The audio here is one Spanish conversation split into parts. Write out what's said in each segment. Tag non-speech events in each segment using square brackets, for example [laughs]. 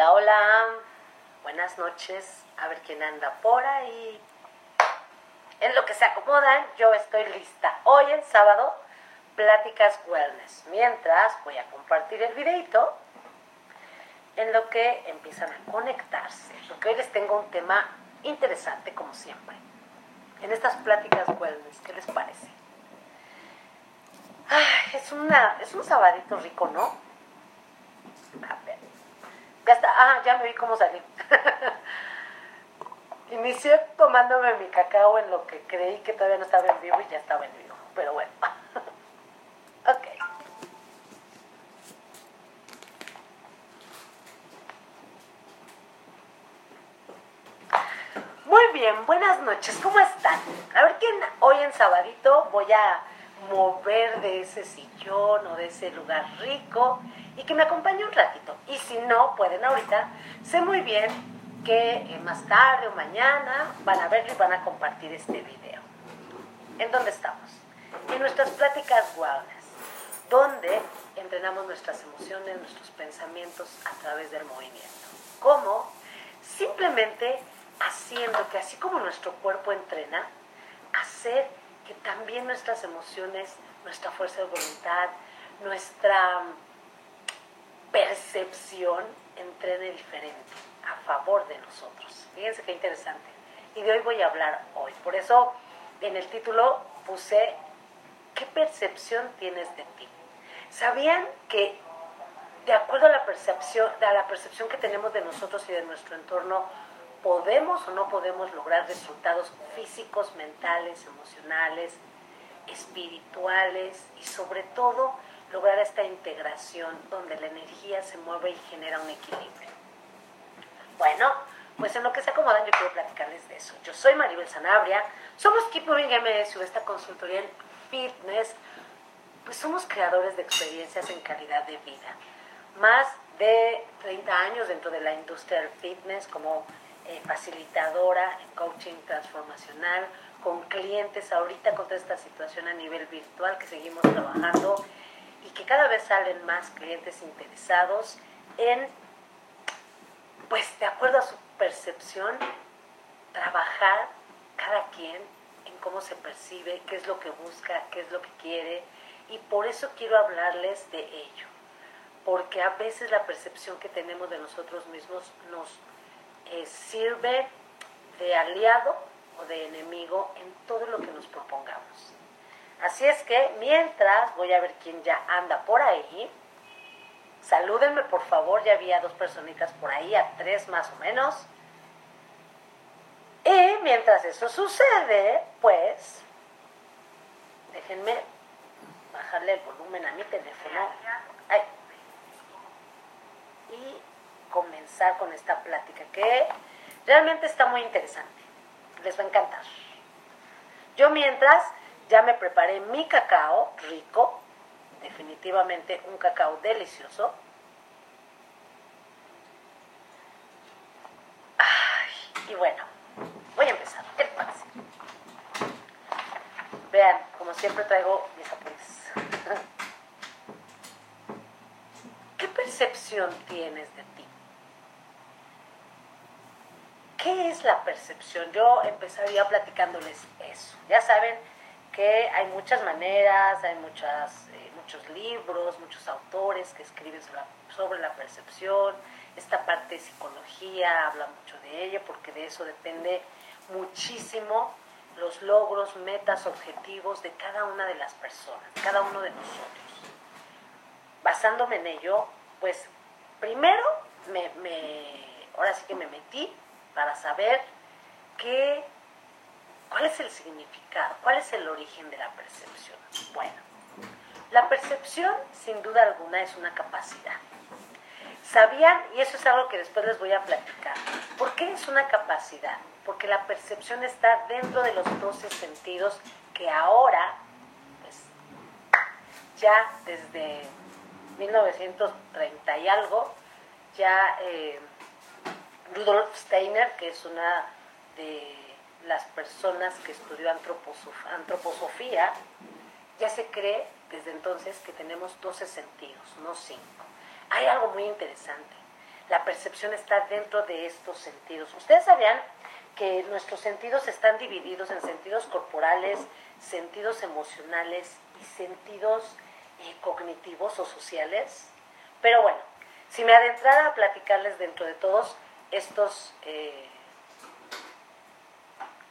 Hola, hola. Buenas noches. A ver quién anda por ahí. En lo que se acomodan, yo estoy lista. Hoy en sábado, pláticas wellness. Mientras voy a compartir el videito en lo que empiezan a conectarse. Porque hoy les tengo un tema interesante, como siempre. En estas pláticas wellness, ¿qué les parece? Ay, es, una, es un sabadito rico, ¿no? A ver. Ya está. Ah, ya me vi cómo salí. [laughs] Inicié tomándome mi cacao en lo que creí que todavía no estaba en vivo y ya estaba en vivo. Pero bueno. [laughs] ok. Muy bien, buenas noches, ¿cómo están? A ver quién hoy en sabadito voy a mover de ese sillón o de ese lugar rico y que me acompañe un ratito. Y si no, pueden ahorita, sé muy bien que eh, más tarde o mañana van a verlo y van a compartir este video. ¿En dónde estamos? En nuestras pláticas wellness, donde entrenamos nuestras emociones, nuestros pensamientos a través del movimiento. ¿Cómo? Simplemente haciendo que así como nuestro cuerpo entrena, hacer que también nuestras emociones, nuestra fuerza de voluntad, nuestra percepción entrene diferente a favor de nosotros. Fíjense qué interesante. Y de hoy voy a hablar hoy. Por eso en el título puse ¿qué percepción tienes de ti? ¿Sabían que de acuerdo a la percepción, a la percepción que tenemos de nosotros y de nuestro entorno, podemos o no podemos lograr resultados físicos, mentales, emocionales, espirituales y sobre todo lograr esta integración donde la energía se mueve y genera un equilibrio. Bueno, pues en lo que se acomodan yo quiero platicarles de eso. Yo soy Maribel Sanabria, somos Keep Moving MSU, esta consultoría en fitness, pues somos creadores de experiencias en calidad de vida. Más de 30 años dentro de la industria del fitness como eh, facilitadora en coaching transformacional, con clientes ahorita con toda esta situación a nivel virtual que seguimos trabajando y que cada vez salen más clientes interesados en, pues de acuerdo a su percepción, trabajar cada quien en cómo se percibe, qué es lo que busca, qué es lo que quiere y por eso quiero hablarles de ello, porque a veces la percepción que tenemos de nosotros mismos nos eh, sirve de aliado o de enemigo en todo lo que nos propongamos. Así es que mientras voy a ver quién ya anda por ahí. Salúdenme por favor, ya había dos personitas por ahí, a tres más o menos. Y mientras eso sucede, pues, déjenme bajarle el volumen a mi teléfono. Ay. Y comenzar con esta plática que realmente está muy interesante. Les va a encantar. Yo mientras ya me preparé mi cacao rico, definitivamente un cacao delicioso. Ay, y bueno, voy a empezar. ¿Qué les? Vean, como siempre traigo mis apuntes. [laughs] ¿Qué percepción tienes de ti? ¿Qué es la percepción? Yo empezaría platicándoles eso. Ya saben que hay muchas maneras, hay muchas, eh, muchos libros, muchos autores que escriben sobre la, percepción. Esta parte de psicología habla mucho de ello porque de eso depende muchísimo los logros, metas, objetivos de cada una de las personas, cada uno de nosotros. Basándome en ello, pues primero me, me, ahora sí que me metí para saber qué, cuál es el significado, cuál es el origen de la percepción. Bueno, la percepción sin duda alguna es una capacidad. ¿Sabían? Y eso es algo que después les voy a platicar. ¿Por qué es una capacidad? Porque la percepción está dentro de los 12 sentidos que ahora, pues, ya desde 1930 y algo, ya eh, Rudolf Steiner, que es una de las personas que estudió antroposofía, ya se cree desde entonces que tenemos 12 sentidos, no 5. Hay algo muy interesante. la percepción está dentro de estos sentidos. Ustedes sabían que nuestros sentidos están divididos en sentidos corporales, sentidos emocionales y sentidos eh, cognitivos o sociales. Pero bueno, si me adentrara a platicarles dentro de todos estos, eh,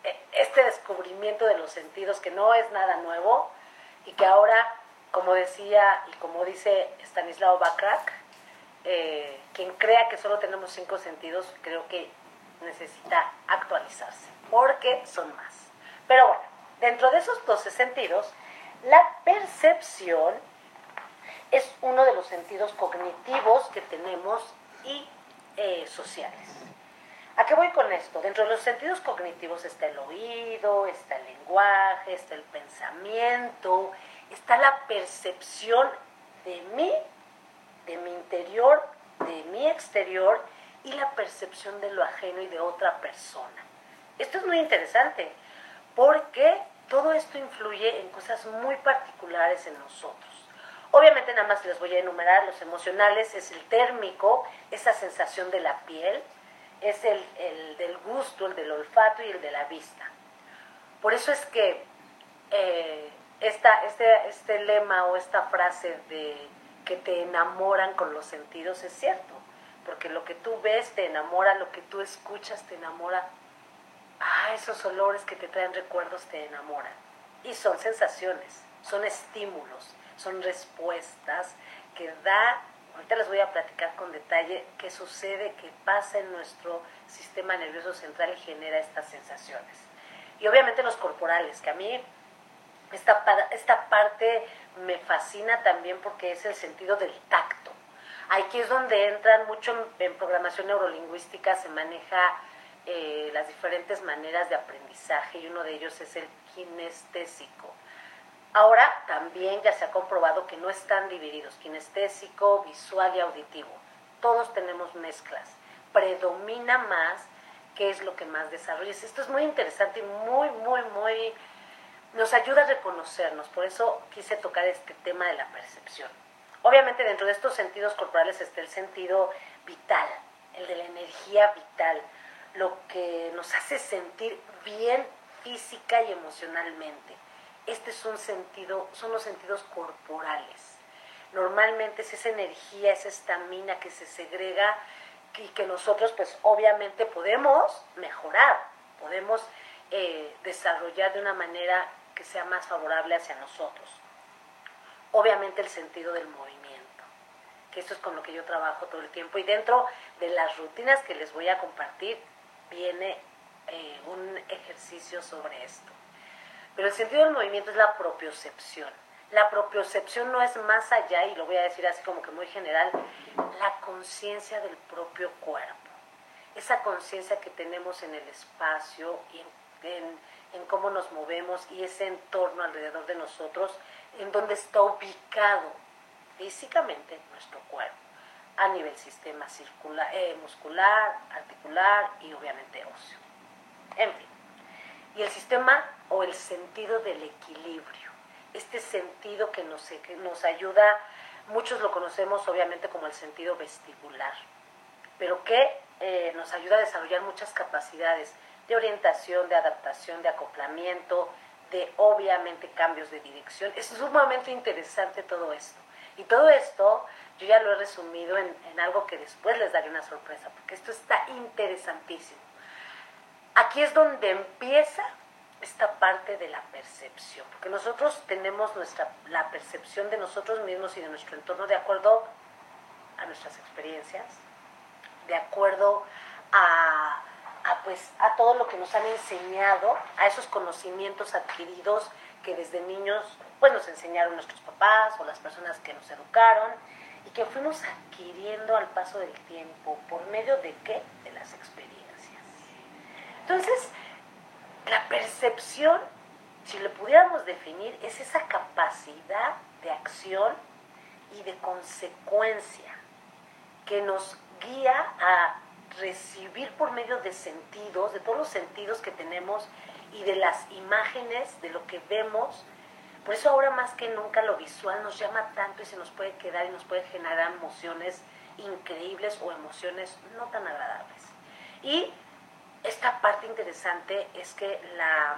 e, este descubrimiento de los sentidos, que no es nada nuevo y que ahora, como decía y como dice Stanislao Backrack, eh, quien crea que solo tenemos cinco sentidos, creo que necesita actualizarse, porque son más. Pero bueno, dentro de esos 12 sentidos, la percepción es uno de los sentidos cognitivos que tenemos y eh, sociales. ¿A qué voy con esto? Dentro de los sentidos cognitivos está el oído, está el lenguaje, está el pensamiento, está la percepción de mí, de mi interior, de mi exterior y la percepción de lo ajeno y de otra persona. Esto es muy interesante porque todo esto influye en cosas muy particulares en nosotros. Obviamente nada más les voy a enumerar los emocionales, es el térmico, esa sensación de la piel, es el, del gusto, el del olfato y el de la vista. Por eso es que eh, esta, este, este lema o esta frase de que te enamoran con los sentidos es cierto porque lo que tú ves te enamora, lo que tú escuchas te enamora. Ah, esos olores que te traen recuerdos te enamoran. Y son sensaciones, son estímulos, son respuestas que da, ahorita les voy a platicar con detalle qué sucede, qué pasa en nuestro sistema nervioso central y genera estas sensaciones. Y obviamente los corporales, que a mí esta, esta parte me fascina también porque es el sentido del tacto. Aquí es donde entran mucho en, programación neurolingüística, se maneja eh, las diferentes maneras de aprendizaje y uno de ellos es el kinestésico. Ahora también ya se ha comprobado que no están divididos, kinestésico, visual y auditivo. Todos tenemos mezclas. Predomina más qué es lo que más desarrollas. Esto es muy interesante y muy, muy, muy... nos ayuda a reconocernos. Por eso quise tocar este tema de la percepción. Obviamente dentro de estos sentidos corporales está el sentido vital, el de la energía vital, lo que nos hace sentir bien física y emocionalmente. Este es un sentido, son los sentidos corporales. Normalmente es esa energía, esa estamina que se segrega y que nosotros pues obviamente podemos mejorar, podemos eh, desarrollar de una manera que sea más favorable hacia nosotros obviamente el sentido del movimiento, que esto es con lo que yo trabajo todo el tiempo. Y dentro de las rutinas que les voy a compartir viene eh, un ejercicio sobre esto. Pero el sentido del movimiento es la propiocepción. La propiocepción no es más allá, y lo voy a decir así como que muy general, la conciencia del propio cuerpo. Esa conciencia que tenemos en el espacio y en, cómo nos movemos y ese entorno alrededor de nosotros en donde está ubicado físicamente nuestro cuerpo, a nivel sistema circular, eh, muscular, articular y obviamente óseo. En fin, y el sistema o el sentido del equilibrio, este sentido que nos, que nos ayuda, muchos lo conocemos obviamente como el sentido vestibular, pero que eh, nos ayuda a desarrollar muchas capacidades de orientación, de adaptación, de acoplamiento, de obviamente cambios de dirección. Es sumamente interesante todo esto. Y todo esto yo ya lo he resumido en, algo que después les daré una sorpresa, porque esto está interesantísimo. Aquí es donde empieza esta parte de la percepción, porque nosotros tenemos nuestra, la percepción de nosotros mismos y de nuestro entorno de acuerdo a nuestras experiencias, de acuerdo a a, pues, a todo lo que nos han enseñado, a esos conocimientos adquiridos que desde niños pues, nos enseñaron nuestros papás o las personas que nos educaron y que fuimos adquiriendo al paso del tiempo. ¿Por medio de qué? De las experiencias. Entonces, la percepción, si lo pudiéramos definir, es esa capacidad de acción y de consecuencia que nos guía a recibir por medio de sentidos, de todos los sentidos que tenemos y de las imágenes, de lo que vemos. Por eso ahora más que nunca lo visual nos llama tanto y se nos puede quedar y nos puede generar emociones increíbles o emociones no tan agradables. Y esta parte interesante es que la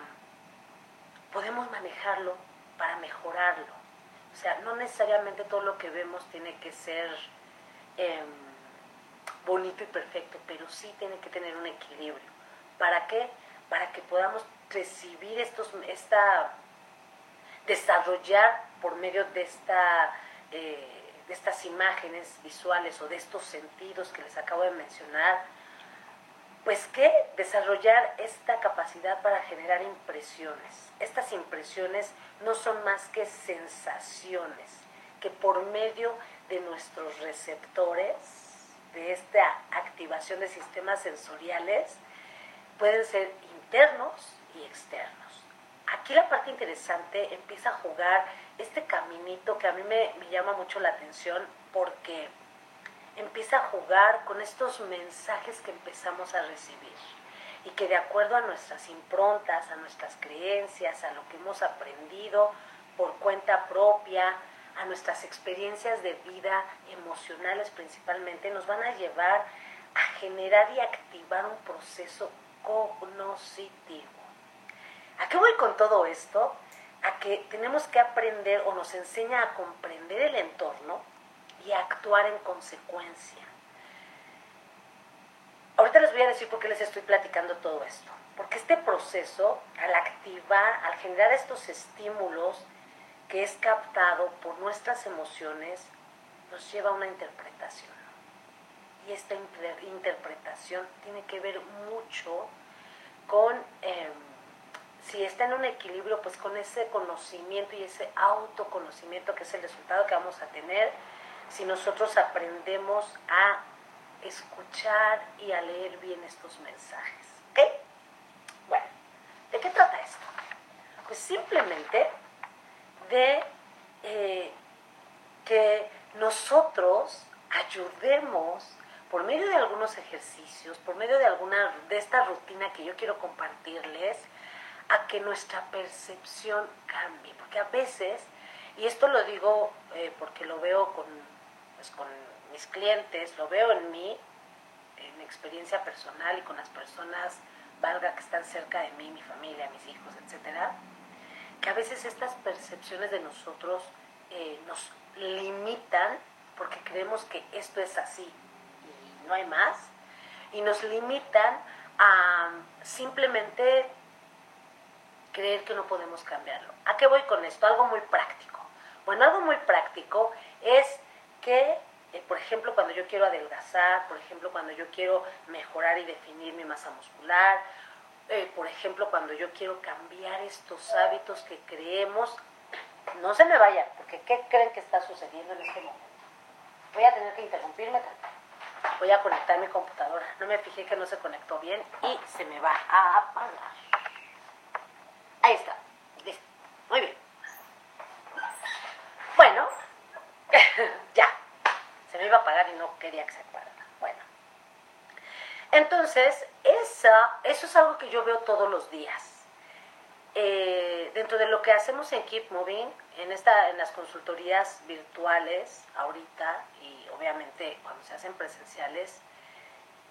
podemos manejarlo para mejorarlo. O sea, no necesariamente todo lo que vemos tiene que ser em, bonito y perfecto, pero sí tiene que tener un equilibrio. ¿Para qué? Para que podamos recibir estos, esta, desarrollar por medio de esta eh, de estas imágenes visuales o de estos sentidos que les acabo de mencionar, pues que desarrollar esta capacidad para generar impresiones. Estas impresiones no son más que sensaciones que por medio de nuestros receptores, de esta activación de sistemas sensoriales, pueden ser internos y externos. Aquí la parte interesante empieza a jugar este caminito que a mí me, me llama mucho la atención porque empieza a jugar con estos mensajes que empezamos a recibir y que de acuerdo a nuestras improntas, a nuestras creencias, a lo que hemos aprendido por cuenta propia, a nuestras experiencias de vida emocionales principalmente, nos van a llevar a generar y activar un proceso cognitivo. ¿A qué voy con todo esto? A que tenemos que aprender o nos enseña a comprender el entorno y actuar en consecuencia. Ahorita les voy a decir por qué les estoy platicando todo esto. Porque este proceso, al activar, al generar estos estímulos que es captado por nuestras emociones, nos lleva a una interpretación. Y esta interpretación tiene que ver mucho con, em, si está en un equilibrio, pues con ese conocimiento y ese autoconocimiento que es el resultado que vamos a tener si nosotros aprendemos a escuchar y a leer bien estos mensajes. ¿Ok? Bueno, ¿de qué trata esto? Pues simplemente de eh, que nosotros ayudemos por medio de algunos ejercicios, por medio de alguna de esta rutina que yo quiero compartirles, a que nuestra percepción cambie. Porque a veces, y esto lo digo eh, porque lo veo con pues, con mis clientes, lo veo en mí, en mi experiencia personal y con las personas, valga que están cerca de mí, mi familia, mis hijos, etcétera, que a veces estas percepciones de nosotros eh, nos limitan porque creemos que esto es así y no hay más, y nos limitan a simplemente creer que no podemos cambiarlo. ¿A qué voy con esto? Algo muy práctico. Bueno, algo muy práctico es que, eh, por ejemplo, cuando yo quiero adelgazar, por ejemplo, cuando yo quiero mejorar y definir mi masa muscular, eh, por ejemplo, cuando yo quiero cambiar estos hábitos que creemos, no se me vaya, porque ¿qué creen que está sucediendo en este momento? Voy a tener que interrumpirme Voy a conectar mi computadora. No me fijé que no se conectó bien y se me va a apagar. Ahí está. Listo. Muy bien. Bueno, [laughs] ya, me iba a pagar y no quería que se pagara. Bueno, entonces, esa, eso es algo que yo veo todos los días. Eh, dentro de lo que hacemos en Keep Moving, en, esta, en las consultorías virtuales ahorita y obviamente cuando se hacen presenciales,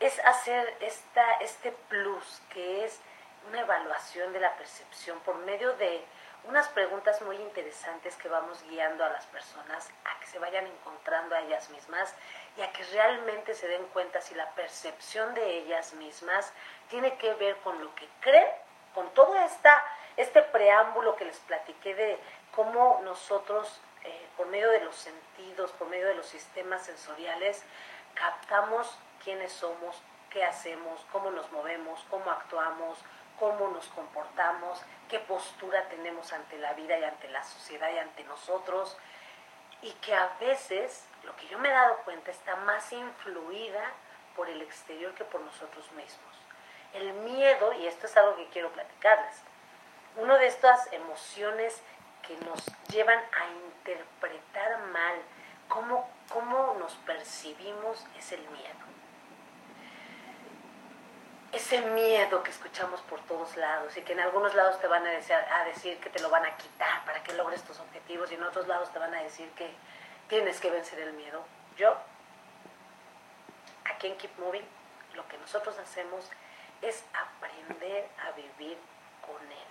es hacer esta, este plus que es una evaluación de la percepción por medio de unas preguntas muy interesantes que vamos guiando a las personas a que se vayan encontrando a ellas mismas y a que realmente se den cuenta si la percepción de ellas mismas tiene que ver con lo que creen, con todo esta, este preámbulo que les platiqué de cómo nosotros, eh, por medio de los sentidos, por medio de los sistemas sensoriales, captamos quiénes somos, qué hacemos, cómo nos movemos, cómo actuamos, cómo nos comportamos, qué postura tenemos ante la vida y ante la sociedad y ante nosotros, y que a veces, lo que yo me he dado cuenta, está más influida por el exterior que por nosotros mismos. El miedo, y esto es algo que quiero platicarles, una de estas emociones que nos llevan a interpretar mal cómo, cómo nos percibimos es el miedo ese miedo que escuchamos por todos lados y que en algunos lados te van a decir, que te lo van a quitar para que logres tus objetivos y en otros lados te van a decir que tienes que vencer el miedo. Yo aquí en Keep Moving, lo que nosotros hacemos es aprender a vivir con Él,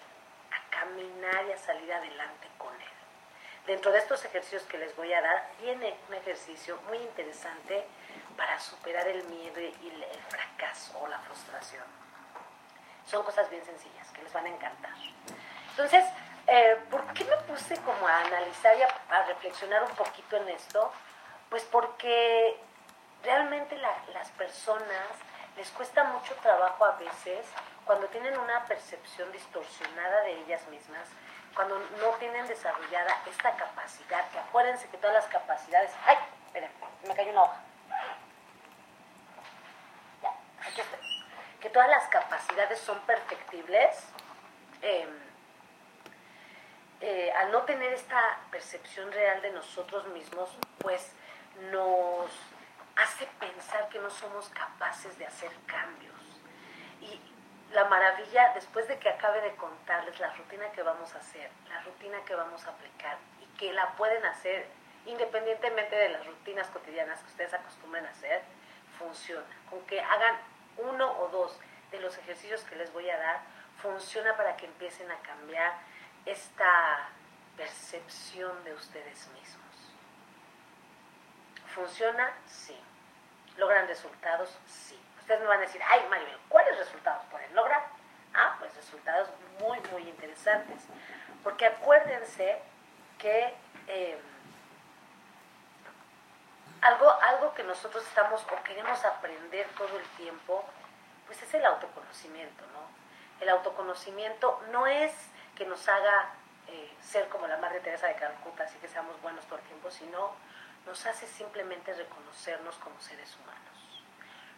a caminar y a salir adelante con Él. Dentro de estos ejercicios que les voy a dar, viene un ejercicio muy interesante para superar el miedo y el fracaso o la frustración. Son cosas bien sencillas que les van a encantar. Entonces, eh, ¿por qué me puse como a analizar y a, reflexionar un poquito en esto? Pues porque realmente las personas les cuesta mucho trabajo a veces cuando tienen una percepción distorsionada de ellas mismas, cuando no tienen desarrollada esta capacidad, que acuérdense que todas las capacidades... ¡Ay! Esperen, me cayó una hoja. Ya, aquí estoy. Todas las capacidades son perfectibles. Em, eh, al no tener esta percepción real de nosotros mismos, pues nos hace pensar que no somos capaces de hacer cambios. Y la maravilla, después de que acabe de contarles la rutina que vamos a hacer, la rutina que vamos a aplicar y que la pueden hacer independientemente de las rutinas cotidianas que ustedes acostumbren a hacer, funciona. Con que hagan uno o dos de los ejercicios que les voy a dar, funciona para que empiecen a cambiar esta percepción de ustedes mismos. ¿Funciona? Sí. ¿Logran resultados? Sí. Ustedes me van a decir, ay Maribel, ¿cuáles resultados pueden lograr? Ah, pues resultados muy, muy interesantes. Porque acuérdense que eh, algo, algo que nosotros estamos o queremos aprender todo el tiempo, pues es el autoconocimiento, ¿no? El autoconocimiento no es que nos haga eh, ser como la Madre Teresa de Calcuta, así que seamos buenos todo el tiempo, sino nos hace simplemente reconocernos como seres humanos.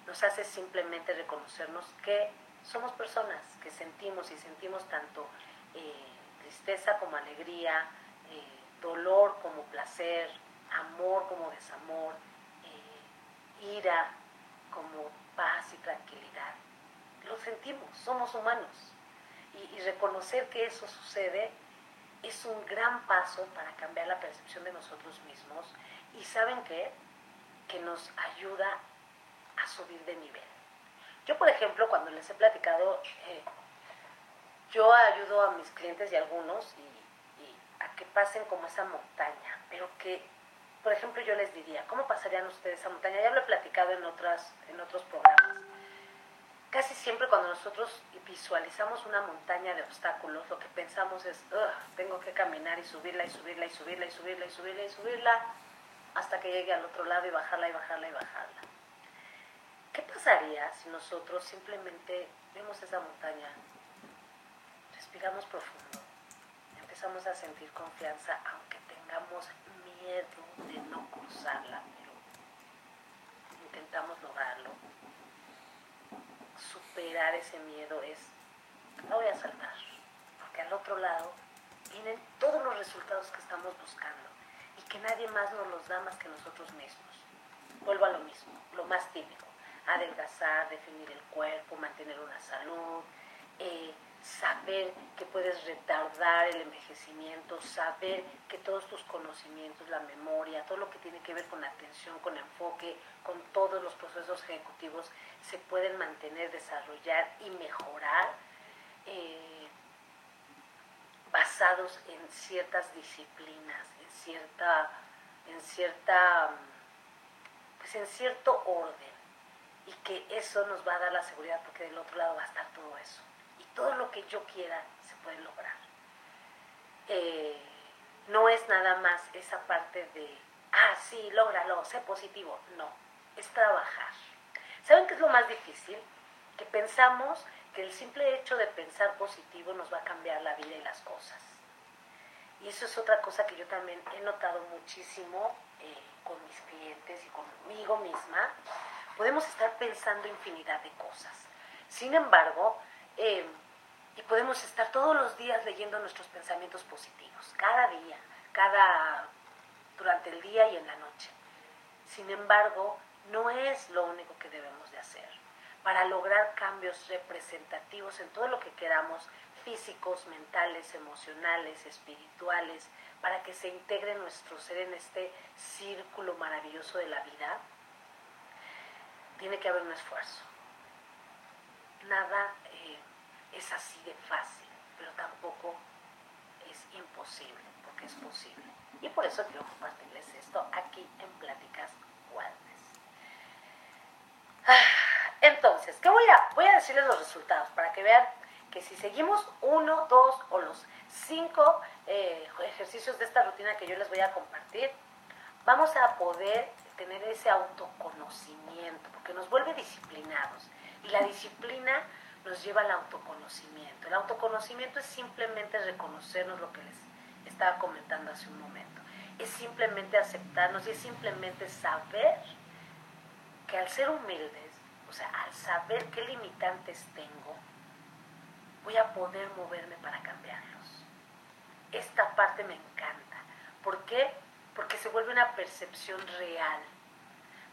Nos hace simplemente reconocernos que somos personas, que sentimos y sentimos tanto eh, tristeza como alegría, eh, dolor como placer, amor como desamor, ira como paz y tranquilidad. Lo sentimos, somos humanos y, reconocer que eso sucede es un gran paso para cambiar la percepción de nosotros mismos y saben qué? Que nos ayuda a subir de nivel. Yo, por ejemplo, cuando les he platicado, eh, yo ayudo a mis clientes y algunos a que pasen como esa montaña, pero que, por ejemplo, yo les diría, ¿cómo pasarían ustedes esa montaña? Ya lo he platicado en, otras, en otros programas casi siempre cuando nosotros visualizamos una montaña de obstáculos, lo que pensamos es, tengo que caminar y subirla y subirla y subirla y subirla y subirla y subirla hasta que llegue al otro lado y bajarla y bajarla y bajarla. ¿Qué pasaría si nosotros simplemente vemos esa montaña, respiramos profundo, empezamos a sentir confianza aunque tengamos miedo de no cruzarla, pero intentamos lograrlo? superar ese miedo es, no voy a saltar, porque al otro lado vienen todos los resultados que estamos buscando y que nadie más nos los da más que nosotros mismos. Vuelvo a lo mismo, lo más típico, adelgazar, definir el cuerpo, mantener una salud, eh, saber que puedes retardar el envejecimiento, saber que todos tus conocimientos, la memoria, todo lo que tiene que ver con atención, con enfoque, con todos los procesos ejecutivos se pueden mantener, desarrollar y mejorar eh, basados en ciertas disciplinas, en cierta, en cierta, pues en cierto orden. Y que eso nos va a dar la seguridad porque del otro lado va a estar todo eso todo lo que yo quiera se puede lograr. Eh, no es nada más esa parte de, ah, sí, lógralo, sé positivo. No, es trabajar. ¿Saben qué es lo más difícil? Que pensamos que el simple hecho de pensar positivo nos va a cambiar la vida y las cosas. Y eso es otra cosa que yo también he notado muchísimo eh, con mis clientes y conmigo misma. Podemos estar pensando infinidad de cosas. Sin embargo, eh, y podemos estar todos los días leyendo nuestros pensamientos positivos, cada día, cada durante el día y en la noche. Sin embargo, no es lo único que debemos de hacer. Para lograr cambios representativos en todo lo que queramos, físicos, mentales, emocionales, espirituales, para que se integre nuestro ser en este círculo maravilloso de la vida, tiene que haber un esfuerzo. Nada es así de fácil, pero tampoco es imposible, porque es posible. Y por eso quiero compartirles esto aquí en Pláticas Wellness. Ah, entonces, ¿qué voy a, voy a decirles los resultados para que vean que si seguimos uno, dos o los cinco eh, ejercicios de esta rutina que yo les voy a compartir, vamos a poder tener ese autoconocimiento, porque nos vuelve disciplinados. Y la disciplina nos lleva al autoconocimiento. El autoconocimiento es simplemente reconocernos lo que les estaba comentando hace un momento. Es simplemente aceptarnos y es simplemente saber que al ser humildes, o sea, al saber qué limitantes tengo, voy a poder moverme para cambiarlos. Esta parte me encanta. ¿Por qué? Porque se vuelve una percepción real.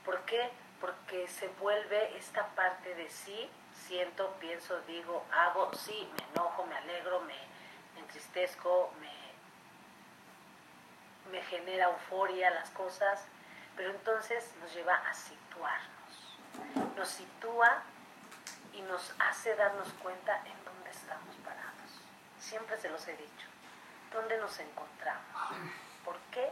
¿Por qué? Porque se vuelve esta parte de sí, siento, pienso, digo, hago, sí, me enojo, me alegro, me, entristezco, me, me genera euforia las cosas, pero entonces nos lleva a situarnos. Nos sitúa y nos hace darnos cuenta en dónde estamos parados. Siempre se los he dicho. ¿Dónde nos encontramos? ¿Por qué?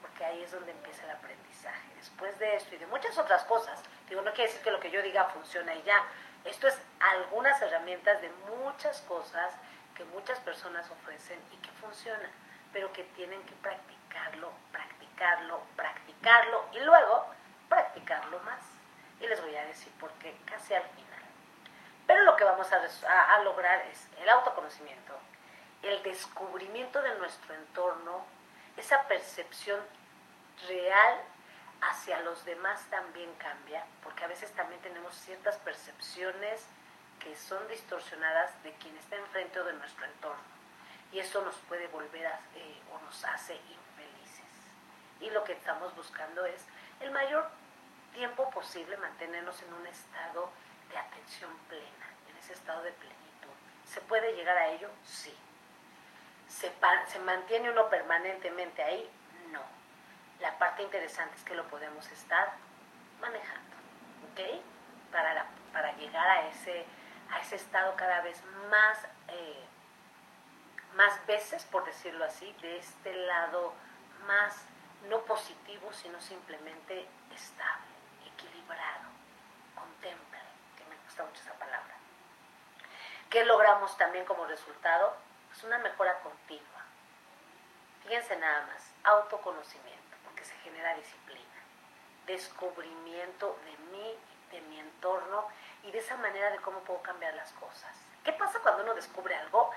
Porque ahí es donde empieza el aprendizaje. Después de esto y de muchas otras cosas, digo, no quiere decir que lo que yo diga funciona y ya. Esto es algunas herramientas de muchas cosas que muchas personas ofrecen y que funcionan, pero que tienen que practicarlo, practicarlo, practicarlo y luego practicarlo más. Y les voy a decir por qué casi al final. Pero lo que vamos a, a lograr es el autoconocimiento, el descubrimiento de nuestro entorno, esa percepción real hacia los demás también cambia, porque a veces también tenemos ciertas percepciones que son distorsionadas de quien está enfrente o de nuestro entorno. Y eso nos puede volver a, eh, o nos hace infelices. Y lo que estamos buscando es el mayor tiempo posible mantenernos en un estado de atención plena, en ese estado de plenitud. ¿Se puede llegar a ello? Sí. ¿Se, se mantiene uno permanentemente ahí? La parte interesante es que lo podemos estar manejando, ¿ok? Para, para llegar a ese, a ese estado cada vez más, eh, más veces, por decirlo así, de este lado más no positivo, sino simplemente estable, equilibrado, contemple, que me gusta mucho esa palabra. ¿Qué logramos también como resultado? Es una mejora continua. Fíjense nada más, autoconocimiento, genera disciplina, descubrimiento de mí, de mi entorno y de esa manera de cómo puedo cambiar las cosas. ¿Qué pasa cuando uno descubre algo?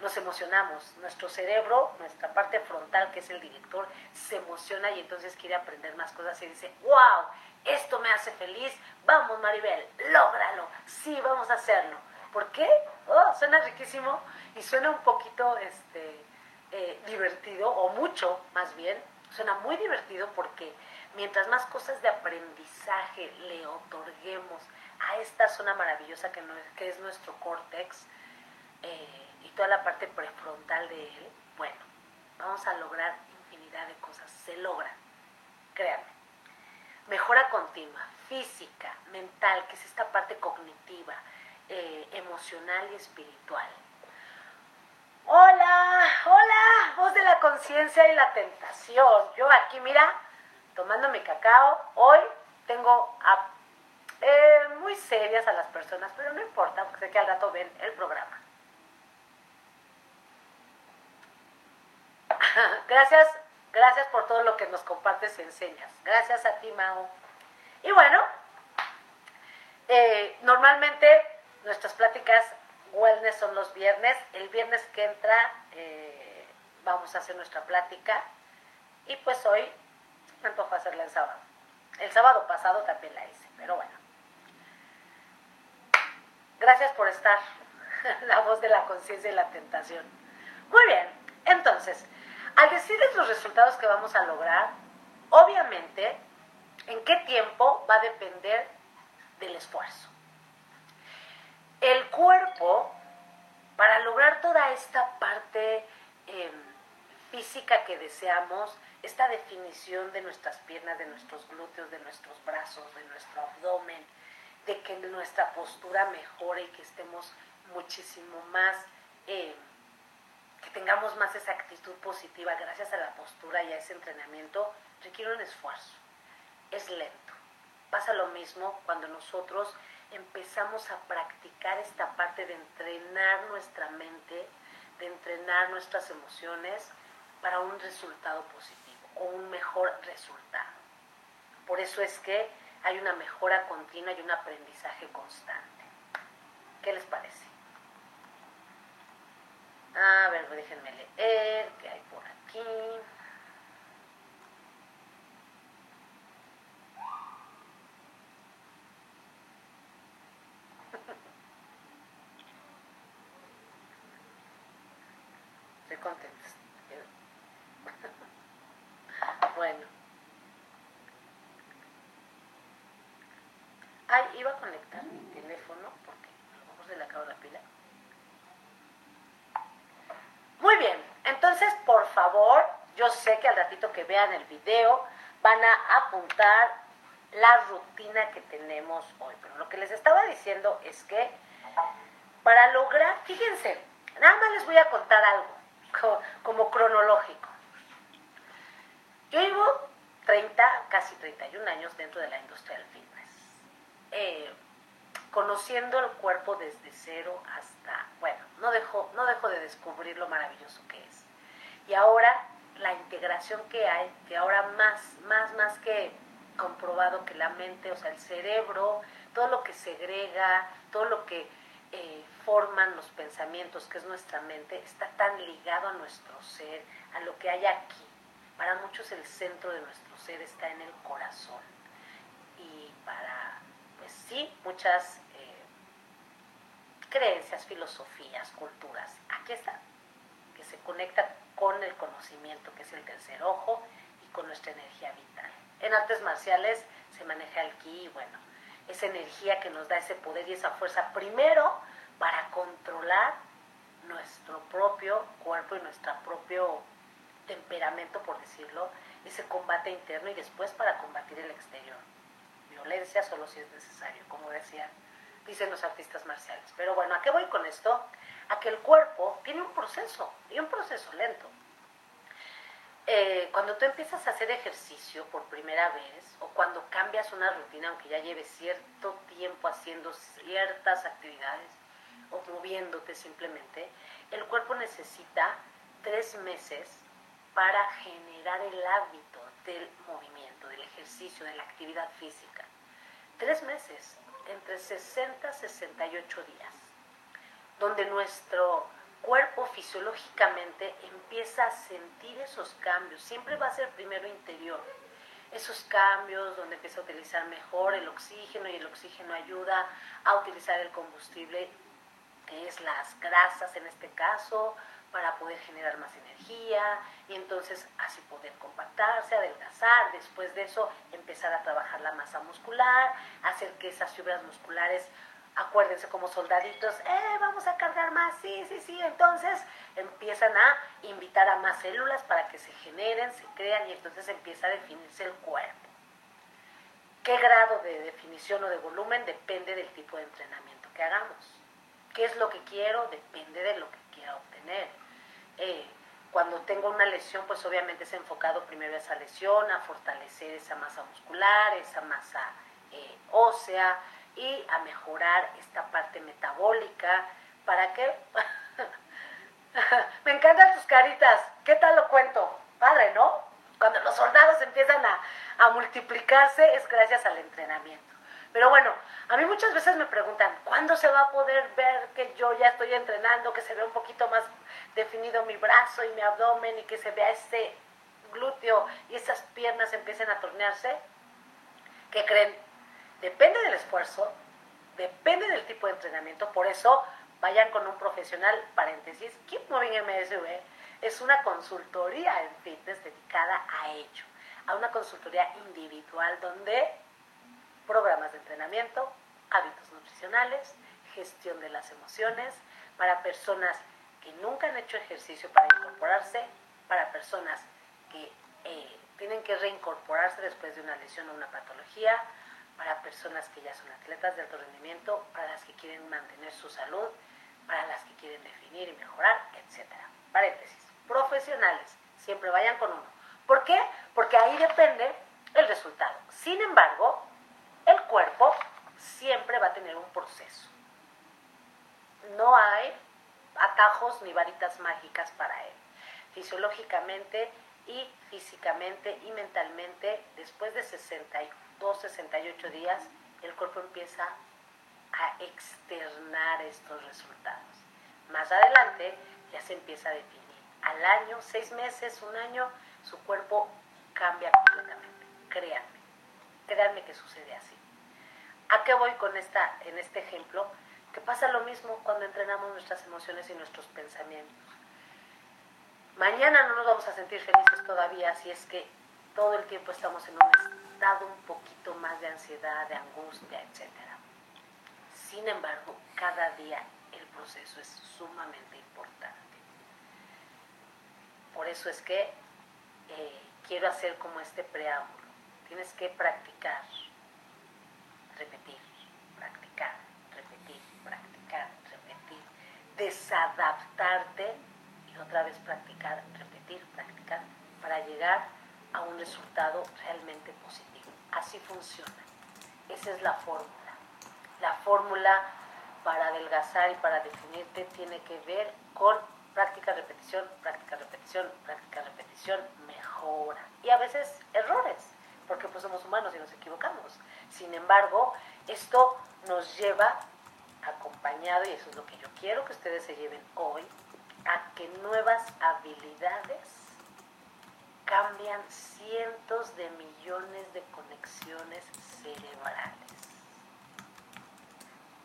Nos emocionamos. Nuestro cerebro, nuestra parte frontal, que es el director, se emociona y entonces quiere aprender más cosas y dice, wow, esto me hace feliz. Vamos, Maribel, lógralo. Sí, vamos a hacerlo. ¿Por qué? Oh, suena riquísimo y suena un poquito este, eh, divertido, o mucho más bien. Suena muy divertido porque mientras más cosas de aprendizaje le otorguemos a esta zona maravillosa que, que es nuestro córtex eh, y toda la parte prefrontal de él, bueno, vamos a lograr infinidad de cosas. Se logra, créanme. Mejora continua, física, mental, que es esta parte cognitiva, eh, emocional y espiritual. Hola, hola, voz de la conciencia y la tentación. Yo aquí, mira, tomando mi cacao. Hoy tengo eh, muy serias a las personas, pero no importa, porque sé que al rato ven el programa. [laughs] gracias, gracias por todo lo que nos compartes y enseñas. Gracias a ti, Mao. Y bueno, eh, normalmente Nuestras pláticas wellness son los viernes. El viernes que entra eh, vamos a hacer nuestra plática. Y pues hoy me antojo hacerla el sábado. El sábado pasado también la hice, pero bueno. Gracias por estar. [laughs] la voz de la conciencia y la tentación. Muy bien, entonces, al decirles los resultados que vamos a lograr, obviamente, en qué tiempo va a depender del esfuerzo. El cuerpo, para lograr toda esta parte em, física que deseamos, esta definición de nuestras piernas, de nuestros glúteos, de nuestros brazos, de nuestro abdomen, de que nuestra postura mejore y que estemos muchísimo más, eh, que tengamos más esa actitud positiva gracias a la postura y a ese entrenamiento, requiere un esfuerzo. Es lento. Pasa lo mismo cuando nosotros empezamos a practicar esta parte de entrenar nuestra mente, de entrenar nuestras emociones para un resultado positivo o un mejor resultado. Por eso es que hay una mejora continua y un aprendizaje constante. ¿Qué les parece? A ver, déjenme leer, ¿qué hay por aquí? Estoy contenta. Bueno. Ay, iba a conectar mi teléfono porque a lo mejor se le acabó la pila. Muy bien, entonces por favor, yo sé que al ratito que vean el video van a apuntar la rutina que tenemos hoy. Pero lo que les estaba diciendo es que para lograr, fíjense, nada más les voy a contar algo como cronológico. Yo llevo 30, casi 31 años dentro de la industria del fitness. Eh, conociendo el cuerpo desde cero hasta, bueno, no dejo, no dejo de descubrir lo maravilloso que es. Y ahora la integración que hay, que ahora más, más, más que comprobado que la mente, o sea, el cerebro, todo lo que segrega, todo lo que eh, forman los pensamientos, que es nuestra mente, está tan ligado a nuestro ser, a lo que hay aquí. Para muchos el centro de nuestro ser está en el corazón. Y para, sí, muchas eh, creencias, filosofías, culturas, aquí está, que se conecta con el conocimiento, que es el tercer ojo, y con nuestra energía vital. En artes marciales se maneja el ki, y bueno, esa energía que nos da ese poder y esa fuerza primero para controlar nuestro propio cuerpo y nuestro propio temperamento, por decirlo, ese combate interno y después para combatir el exterior. Violencia solo si es necesario, como decía, dicen los artistas marciales. Pero bueno, ¿a qué voy con esto? A que el cuerpo tiene un proceso, y un proceso lento. Eh, cuando tú empiezas a hacer ejercicio por primera vez, o cuando cambias una rutina, aunque ya lleves cierto tiempo haciendo ciertas actividades, o moviéndote simplemente, el cuerpo necesita tres meses para generar el hábito del movimiento, del ejercicio, de la actividad física. Tres meses, entre 60 y 68 días, donde nuestro cuerpo fisiológicamente empieza a sentir esos cambios. Siempre va a ser primero interior. Esos cambios donde empieza a utilizar mejor el oxígeno y el oxígeno ayuda a utilizar el combustible, que es las grasas en este caso, para poder generar más energía y entonces así poder compactarse, adelgazar, después de eso empezar a trabajar la masa muscular, hacer que esas fibras musculares, acuérdense como soldaditos, eh, vamos a cargar más, sí, sí, sí, entonces empiezan a invitar a más células para que se generen, se crean y entonces empieza a definirse el cuerpo. ¿Qué grado de definición o de volumen? Depende del tipo de entrenamiento que hagamos. ¿Qué es lo que quiero? Depende de lo que Eh, cuando tengo una lesión, pues obviamente es enfocado primero a esa lesión, a fortalecer esa masa muscular, esa masa eh, ósea y a mejorar esta parte metabólica. ¿Para qué? [laughs] Me encantan tus caritas. ¿Qué tal lo cuento? Padre, ¿no? Cuando los soldados empiezan a, a multiplicarse es gracias al entrenamiento. Pero bueno, a mí muchas veces me preguntan, ¿cuándo se va a poder ver que yo ya estoy entrenando, que se ve un poquito más definido mi brazo y mi abdomen y que se vea este glúteo y esas piernas empiecen a tornearse? ¿Qué creen? Depende del esfuerzo, depende del tipo de entrenamiento, por eso vayan con un profesional, paréntesis, Keep Moving MSV es una consultoría en fitness dedicada a ello, a una consultoría individual donde hábitos nutricionales, gestión de las emociones, para personas que nunca han hecho ejercicio para incorporarse, para personas que eh, tienen que reincorporarse después de una lesión o una patología, para personas que ya son atletas de alto rendimiento, para las que quieren mantener su salud, para las que quieren definir y mejorar, etc. Paréntesis. Profesionales, siempre vayan con uno. ¿Por qué? Porque ahí depende el resultado. Sin embargo, el cuerpo siempre va a tener un proceso. No hay atajos ni varitas mágicas para él. Fisiológicamente y físicamente y mentalmente, después de 62, 68 días, el cuerpo empieza a externar estos resultados. Más adelante ya se empieza a definir. Al año, seis meses, un año, su cuerpo cambia completamente. Créanme, créanme que sucede así. ¿A qué voy con esta, en este ejemplo? Que pasa lo mismo cuando entrenamos nuestras emociones y nuestros pensamientos. Mañana no nos vamos a sentir felices todavía si es que todo el tiempo estamos en un estado un poquito más de ansiedad, de angustia, etc. Sin embargo, cada día el proceso es sumamente importante. Por eso es que eh, quiero hacer como este preámbulo. Tienes que practicar, repetir, practicar, repetir, practicar, repetir, desadaptarte y otra vez practicar, repetir, practicar, para llegar a un resultado realmente positivo. Así funciona. Esa es la fórmula. La fórmula para adelgazar y para definirte tiene que ver con práctica, repetición, práctica, repetición, práctica, repetición, mejora. Y a veces errores, porque pues somos humanos y nos equivocamos. Sin embargo, esto nos lleva acompañado, y eso es lo que yo quiero que ustedes se lleven hoy, a que nuevas habilidades cambian cientos de millones de conexiones cerebrales.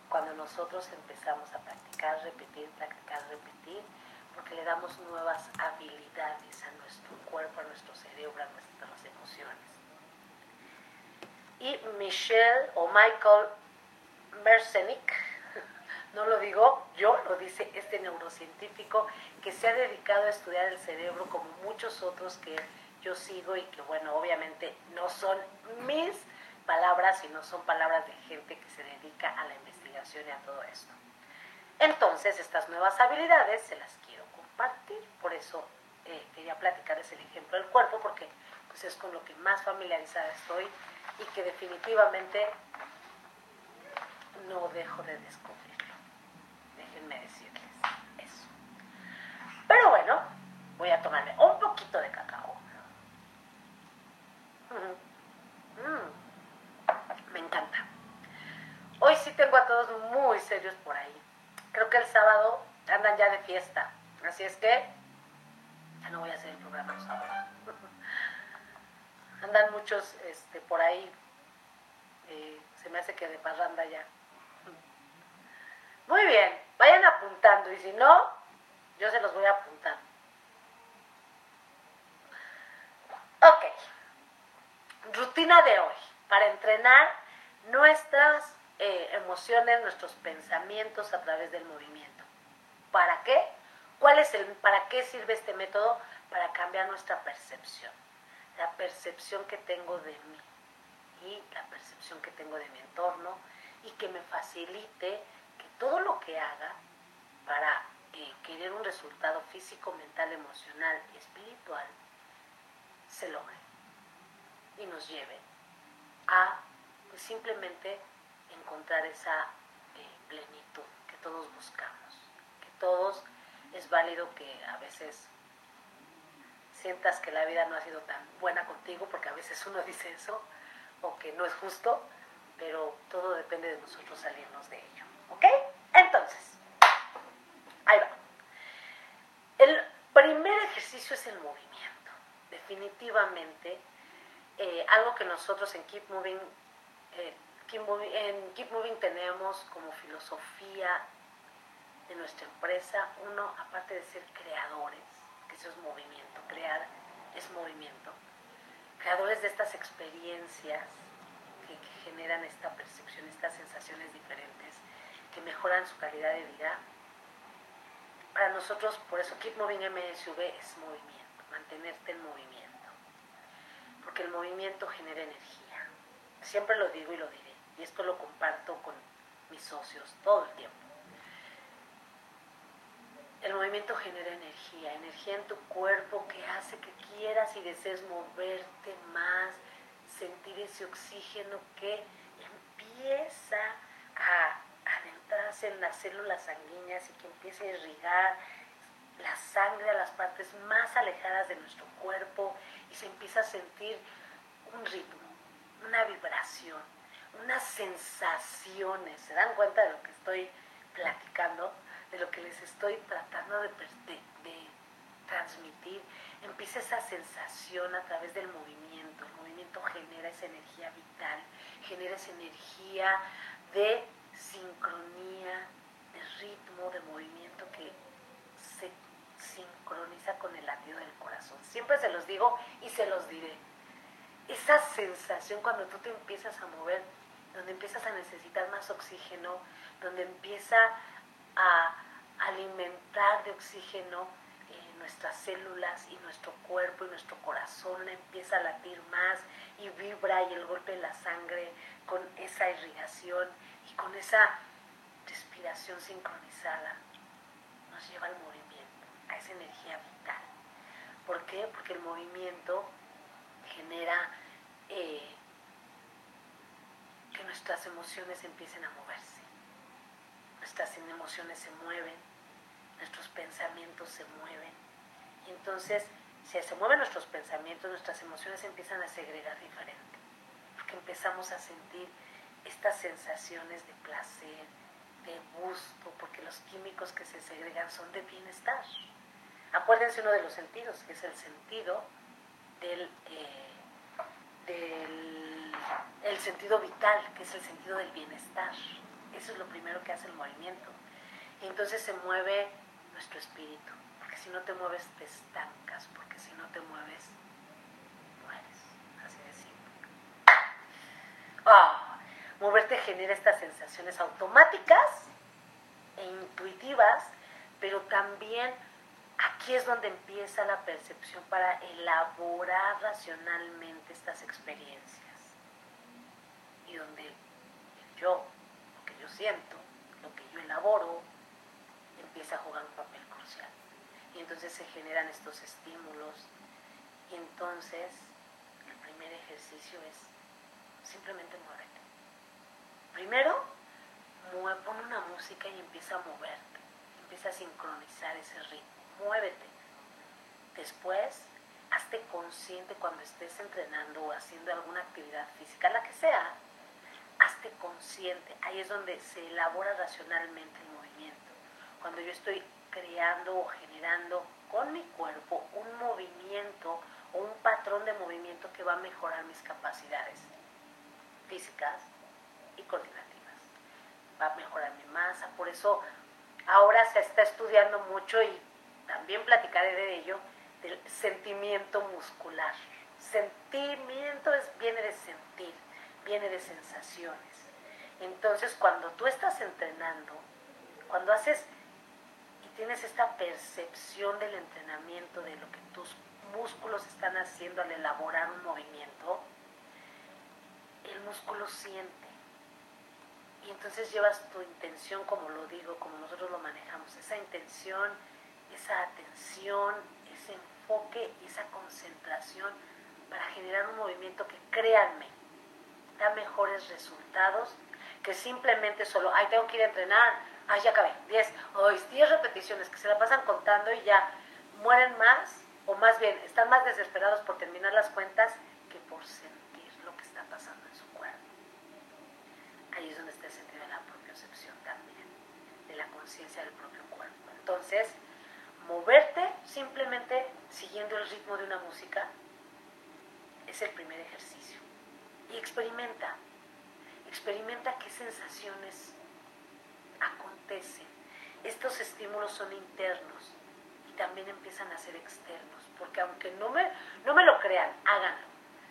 Cuando nosotros empezamos a practicar, repetir, practicar, repetir, porque le damos nuevas habilidades a nuestro cuerpo, a nuestro cerebro, a nuestras emociones. Y Michelle o Michael Merzenich, [laughs] no lo digo yo, lo dice este neurocientífico que se ha dedicado a estudiar el cerebro como muchos otros que yo sigo y que bueno, obviamente no son mis palabras, sino son palabras de gente que se dedica a la investigación y a todo esto. Entonces, estas nuevas habilidades se las partir, por eso eh, quería platicarles el ejemplo del cuerpo, porque pues es con lo que más familiarizada estoy y que definitivamente no dejo de descubrirlo. Déjenme decirles eso. Pero bueno, voy a tomarme un poquito de cacao. Mm. Me encanta. Hoy sí tengo a todos muy serios por ahí. Creo que el sábado andan ya de fiesta. Así es que ya no voy a hacer el programa los sábados. Andan muchos este, por ahí. Eh, se me hace que de parranda ya. Muy bien, vayan apuntando y si no, yo se los voy a apuntar. Ok, rutina de hoy para entrenar nuestras eh, emociones, nuestros pensamientos a través del movimiento. ¿Para qué? ¿Cuál es el, ¿Para qué sirve este método? Para cambiar nuestra percepción. La percepción que tengo de mí y la percepción que tengo de mi entorno y que me facilite que todo lo que haga para eh, querer un resultado físico, mental, emocional y espiritual se logre y nos lleve a pues, simplemente encontrar esa eh, plenitud que todos buscamos, que todos es válido que a veces sientas que la vida no ha sido tan buena contigo, porque a veces uno [laughs] dice eso, o que no es justo, pero todo depende de nosotros salirnos de ello. ¿Ok? Entonces, ahí va. El primer ejercicio es el movimiento. Definitivamente, eh, algo que nosotros en Keep Moving, eh, en Keep Moving tenemos como filosofía de nuestra empresa, uno, aparte de ser creadores, eso es movimiento, crear es movimiento, creadores de estas experiencias que, generan esta percepción, estas sensaciones diferentes, que mejoran su calidad de vida. Para nosotros, por eso Keep Moving MSV es movimiento, mantenerte en movimiento, porque el movimiento genera energía. Siempre lo digo y lo diré y esto lo comparto con mis socios todo el tiempo. El movimiento genera energía, energía en tu cuerpo que hace que quieras y desees moverte más, sentir ese oxígeno que empieza a adentrarse en las células sanguíneas y que empiece a irrigar la sangre a las partes más alejadas de nuestro cuerpo y se empieza a sentir un ritmo, una vibración, unas sensaciones. ¿Se dan cuenta de lo que estoy platicando? De lo que les estoy tratando de, transmitir. Empieza esa sensación a través del movimiento. El movimiento genera esa energía vital, genera esa energía de sincronía, de ritmo, de movimiento que se sincroniza con el latido del corazón. Siempre se los digo y se los diré. Esa sensación cuando tú te empiezas a mover, donde empiezas a necesitar más oxígeno, donde empieza a alimentar de oxígeno eh, nuestras células y nuestro cuerpo y nuestro corazón empieza a latir más y vibra y el golpe de la sangre con esa irrigación y con esa respiración sincronizada nos lleva al movimiento, a esa energía vital. ¿Por qué? Porque el movimiento genera eh, que nuestras emociones empiecen a moverse. Nuestras emociones se mueven, nuestros pensamientos se mueven. Y entonces, si se mueven nuestros pensamientos, nuestras emociones empiezan a segregar diferente. Porque empezamos a sentir estas sensaciones de placer, de gusto, porque los químicos que se segregan son de bienestar. Acuérdense uno de los sentidos, que es el sentido del, eh, del el sentido vital, que es el sentido del bienestar. Eso es lo primero que hace el movimiento. Y entonces se mueve nuestro espíritu, porque si no te mueves te estancas, porque si no te mueves, mueres. Así de simple. Ah. Moverte genera estas sensaciones automáticas e intuitivas, pero también aquí es donde empieza la percepción para elaborar racionalmente estas experiencias. Y donde yo, yo siento, lo que yo elaboro, empieza a jugar un papel crucial. Y entonces se generan estos estímulos. Y entonces el primer ejercicio es simplemente muévete. Primero, pon una música y empieza a moverte, empieza a sincronizar ese ritmo, muévete. Después, hazte consciente cuando estés entrenando o haciendo alguna actividad física, la que sea, hazte consciente. Ahí es donde se elabora racionalmente el movimiento. Cuando yo estoy creando o generando con mi cuerpo un movimiento o un patrón de movimiento que va a mejorar mis capacidades físicas, y coordinativas. Va a mejorar mi masa, por eso ahora se está estudiando mucho y también platicaré de ello, del sentimiento muscular. Sentimiento es, viene de sentir, viene de sensaciones. Entonces, cuando tú estás entrenando, cuando haces y tienes esta percepción del entrenamiento, de lo que tus músculos están haciendo al elaborar un movimiento, el músculo siente y entonces llevas tu intención, como lo digo, como nosotros lo manejamos, esa intención, esa atención, ese enfoque, esa concentración para generar un movimiento que, créanme, da mejores resultados que simplemente solo, ay, tengo que ir a entrenar, ay, ya acabé, 10, o 10 repeticiones que se la pasan contando y ya mueren más, o más bien, están más desesperados por terminar las cuentas que por sentir lo que está pasando en su cuerpo. Ahí es donde está el sentido de la propiocepción también, de la conciencia del propio cuerpo. Entonces, moverte simplemente siguiendo el ritmo de una música es el primer ejercicio. Y experimenta, experimenta qué sensaciones acontecen. Estos estímulos son internos y también empiezan a ser externos, porque aunque no me, no me lo crean, háganlo.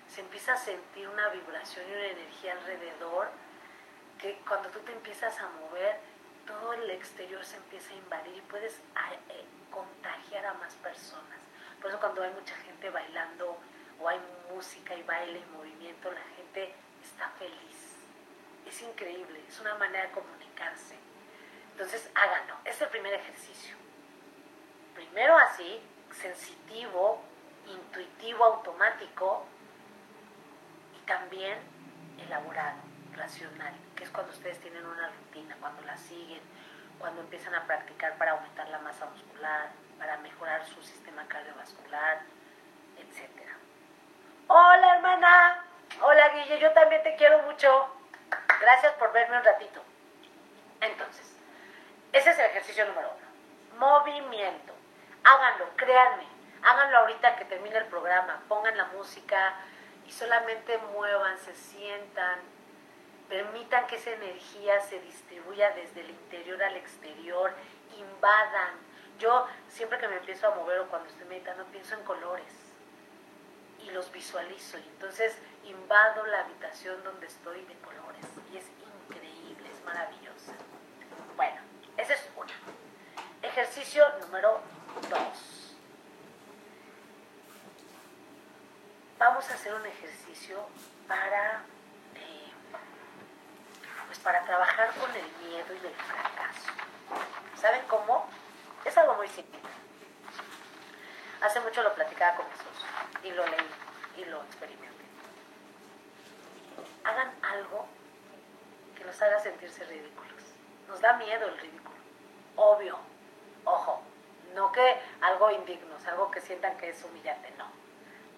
Se empieza a sentir una vibración y una energía alrededor que cuando tú te empiezas a mover, todo el exterior se empieza a invadir y puedes eh, contagiar a más personas. Por eso cuando hay mucha gente bailando o hay música y baile y movimiento, la gente está feliz. es increíble, es una manera de comunicarse. Entonces háganlo, es el primer ejercicio. Primero así, sensitivo, intuitivo, automático y también elaborado, racional, que es cuando ustedes tienen una rutina, cuando la siguen, cuando empiezan a practicar para aumentar la masa muscular, para mejorar su sistema cardiovascular, etc. Hola Guille, yo también te quiero mucho. Gracias por verme un ratito. Entonces, ese es el ejercicio número uno. Movimiento. Háganlo, créanme. Háganlo ahorita que termine el programa. Pongan la música y solamente muevan, se sientan. Permitan que esa energía se distribuya desde el interior al exterior. Invadan. Yo siempre que me empiezo a mover o cuando estoy meditando pienso en colores y los visualizo. Y entonces invado la habitación donde estoy de colores. Y es increíble, es maravilloso. Bueno, ese es uno. Ejercicio número dos. Vamos a hacer un ejercicio para, eh, pues para trabajar con el miedo y el fracaso. ¿Saben cómo? Es algo muy simple. Hace mucho lo platicaba con Jesús y lo leí y lo experimenté. Hagan algo que nos haga sentirse ridículos. Nos da miedo el ridículo. Obvio. Ojo. No que algo indigno, algo que sientan que es humillante. No.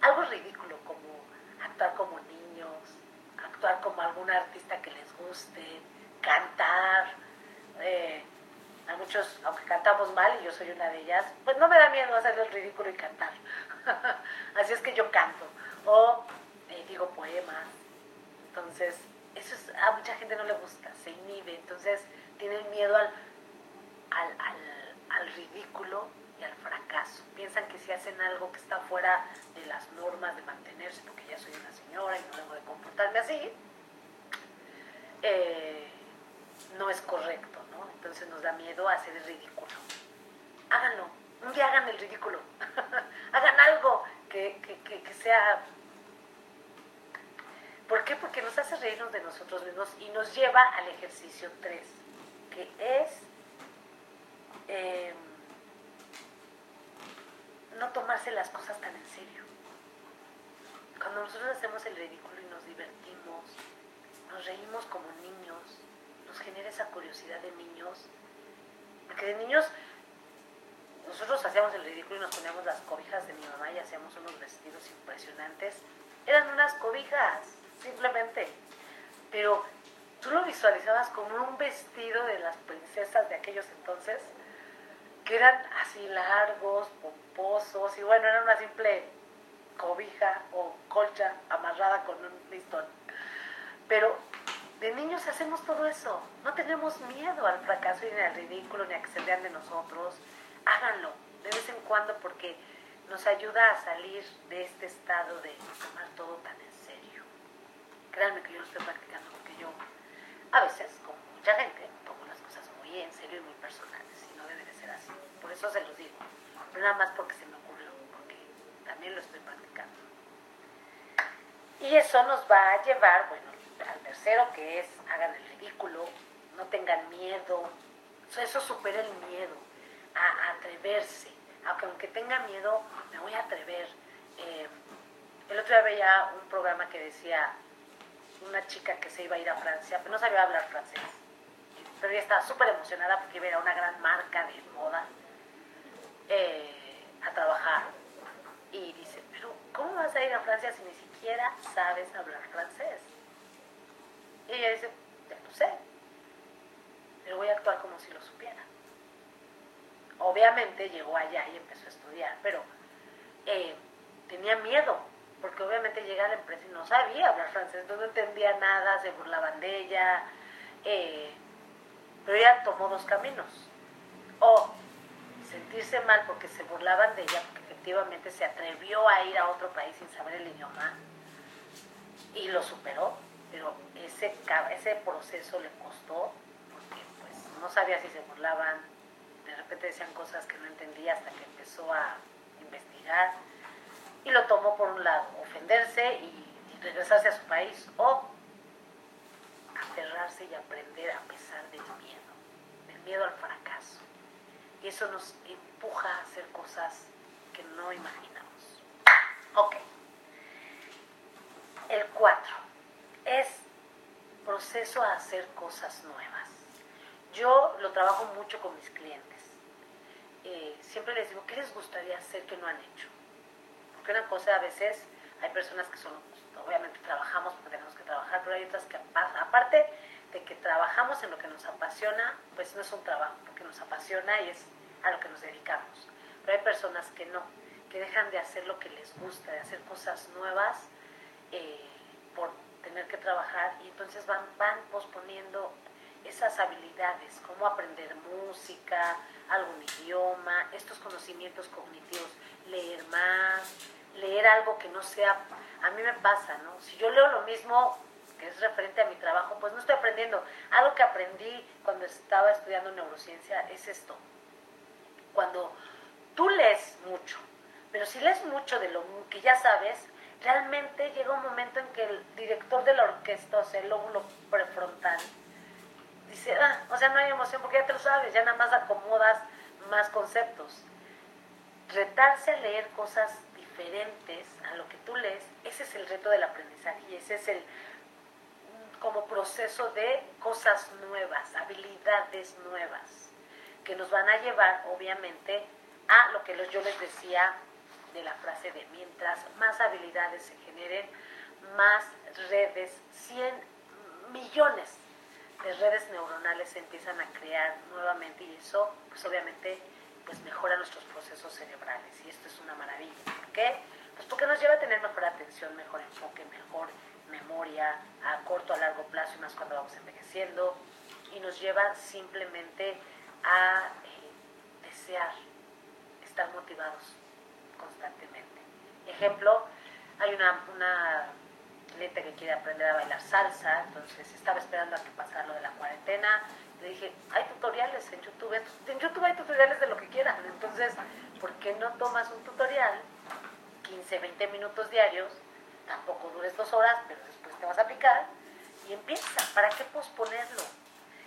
Algo ridículo como actuar como niños, actuar como algún artista que les guste, cantar. Eh, a muchos, aunque cantamos mal, y yo soy una de ellas, pues no me da miedo hacer el ridículo y cantar. [laughs] Así es que yo canto. O eh, digo poemas. Entonces, eso es, a mucha gente no le gusta, se inhibe. Entonces, tienen miedo al, al, al, ridículo y al fracaso. Piensan que si hacen algo que está fuera de las normas de mantenerse, porque ya soy una señora y no debo de comportarme así, eh, no es correcto entonces nos da miedo hacer el ridículo. Háganlo, un día hagan el ridículo, [laughs] hagan algo que, sea... ¿Por qué? Porque nos hace reírnos de nosotros mismos y nos lleva al ejercicio 3, que es em, no tomarse las cosas tan en serio. Cuando nosotros hacemos el ridículo y nos divertimos, nos reímos como niños, genera esa curiosidad de niños. Porque de niños nosotros hacíamos el ridículo y nos poníamos las cobijas de mi mamá y hacíamos unos vestidos impresionantes. Eran unas cobijas, simplemente. Pero tú lo visualizabas como un vestido de las princesas de aquellos entonces, que eran así largos, pomposos, y bueno, era una simple cobija o colcha amarrada con un listón. Pero de niños hacemos todo eso. No tenemos miedo al fracaso ni al ridículo ni a que se vean de nosotros. Háganlo de vez en cuando porque nos ayuda a salir de este estado de tomar todo tan en serio. Créanme que yo lo estoy practicando porque yo a veces, como mucha gente, tomo las cosas muy en serio y muy personales y no debe de ser así. Por eso se los digo. Nada más porque se me ocurrió, porque también lo estoy practicando. Y eso nos va a llevar, bueno, tercero, que es hagan el ridículo, no tengan miedo. Eso supera el miedo, a, atreverse. Aunque aunque tenga miedo, me voy a atrever. Eh, el otro día veía un programa que decía una chica que se iba a ir a Francia, pero no sabía hablar francés. Pero ella estaba súper emocionada porque iba a una gran marca de moda eh, a trabajar. Y dice, pero ¿cómo vas a ir a Francia si ni siquiera sabes hablar francés? Y ella dice, ya lo sé, pero voy a actuar como si lo supiera. Obviamente llegó allá y empezó a estudiar, pero eh, tenía miedo, porque obviamente llega a la empresa y no sabía hablar francés, no entendía nada, se burlaban de ella, eh, pero ella tomó dos caminos. O sentirse mal porque se burlaban de ella, porque efectivamente se atrevió a ir a otro país sin saber el idioma y lo superó pero ese, ese proceso le costó porque pues no sabía si se burlaban, de repente decían cosas que no entendía hasta que empezó a investigar y lo tomó por un lado, ofenderse y, regresarse a su país o aferrarse y aprender a pesar del miedo, del miedo al fracaso. Y eso nos empuja a hacer cosas que no imaginamos. Ok. El 4 es proceso a hacer cosas nuevas. Yo lo trabajo mucho con mis clientes. Eh, siempre les digo, ¿qué les gustaría hacer que no han hecho? Porque una cosa a veces hay personas que son, obviamente trabajamos porque tenemos que trabajar, pero hay otras que aparte de que trabajamos en lo que nos apasiona, pues no es un trabajo, porque nos apasiona y es a lo que nos dedicamos. Pero hay personas que no, que dejan de hacer lo que les gusta, de hacer cosas nuevas eh, por tener que trabajar y entonces van, van posponiendo esas habilidades, como aprender música, algún idioma, estos conocimientos cognitivos, leer más, leer algo que no sea, a mí me pasa, ¿no? Si yo leo lo mismo que es referente a mi trabajo, pues no estoy aprendiendo. Algo que aprendí cuando estaba estudiando neurociencia es esto. Cuando tú lees mucho, pero si lees mucho de lo que ya sabes, realmente llega un momento en que el director de la orquesta, o sea, el lóbulo prefrontal, dice, ah, o sea, no hay emoción porque ya te lo sabes, ya nada más acomodas más conceptos. Retarse a leer cosas diferentes a lo que tú lees, ese es el reto del aprendizaje y ese es el como proceso de cosas nuevas, habilidades nuevas, que nos van a llevar obviamente a lo que yo les decía de la frase de mientras más habilidades se generen, más redes, 100 millones de redes neuronales se empiezan a crear nuevamente y eso pues obviamente pues mejora nuestros procesos cerebrales y esto es una maravilla. ¿Por qué? Pues porque nos lleva a tener mejor atención, mejor enfoque, mejor memoria a corto, a largo plazo y más cuando vamos envejeciendo y nos lleva simplemente a eh, desear estar motivados constantemente. Ejemplo, hay una, una que quiere aprender a bailar salsa, entonces estaba esperando a que pasara lo de la cuarentena, le dije, hay tutoriales en YouTube, en YouTube hay tutoriales de lo que quieran, entonces, ¿por qué no tomas un tutorial, 15, 20 minutos diarios, tampoco dures dos horas, pero después te vas a picar, y empieza, ¿para qué posponerlo?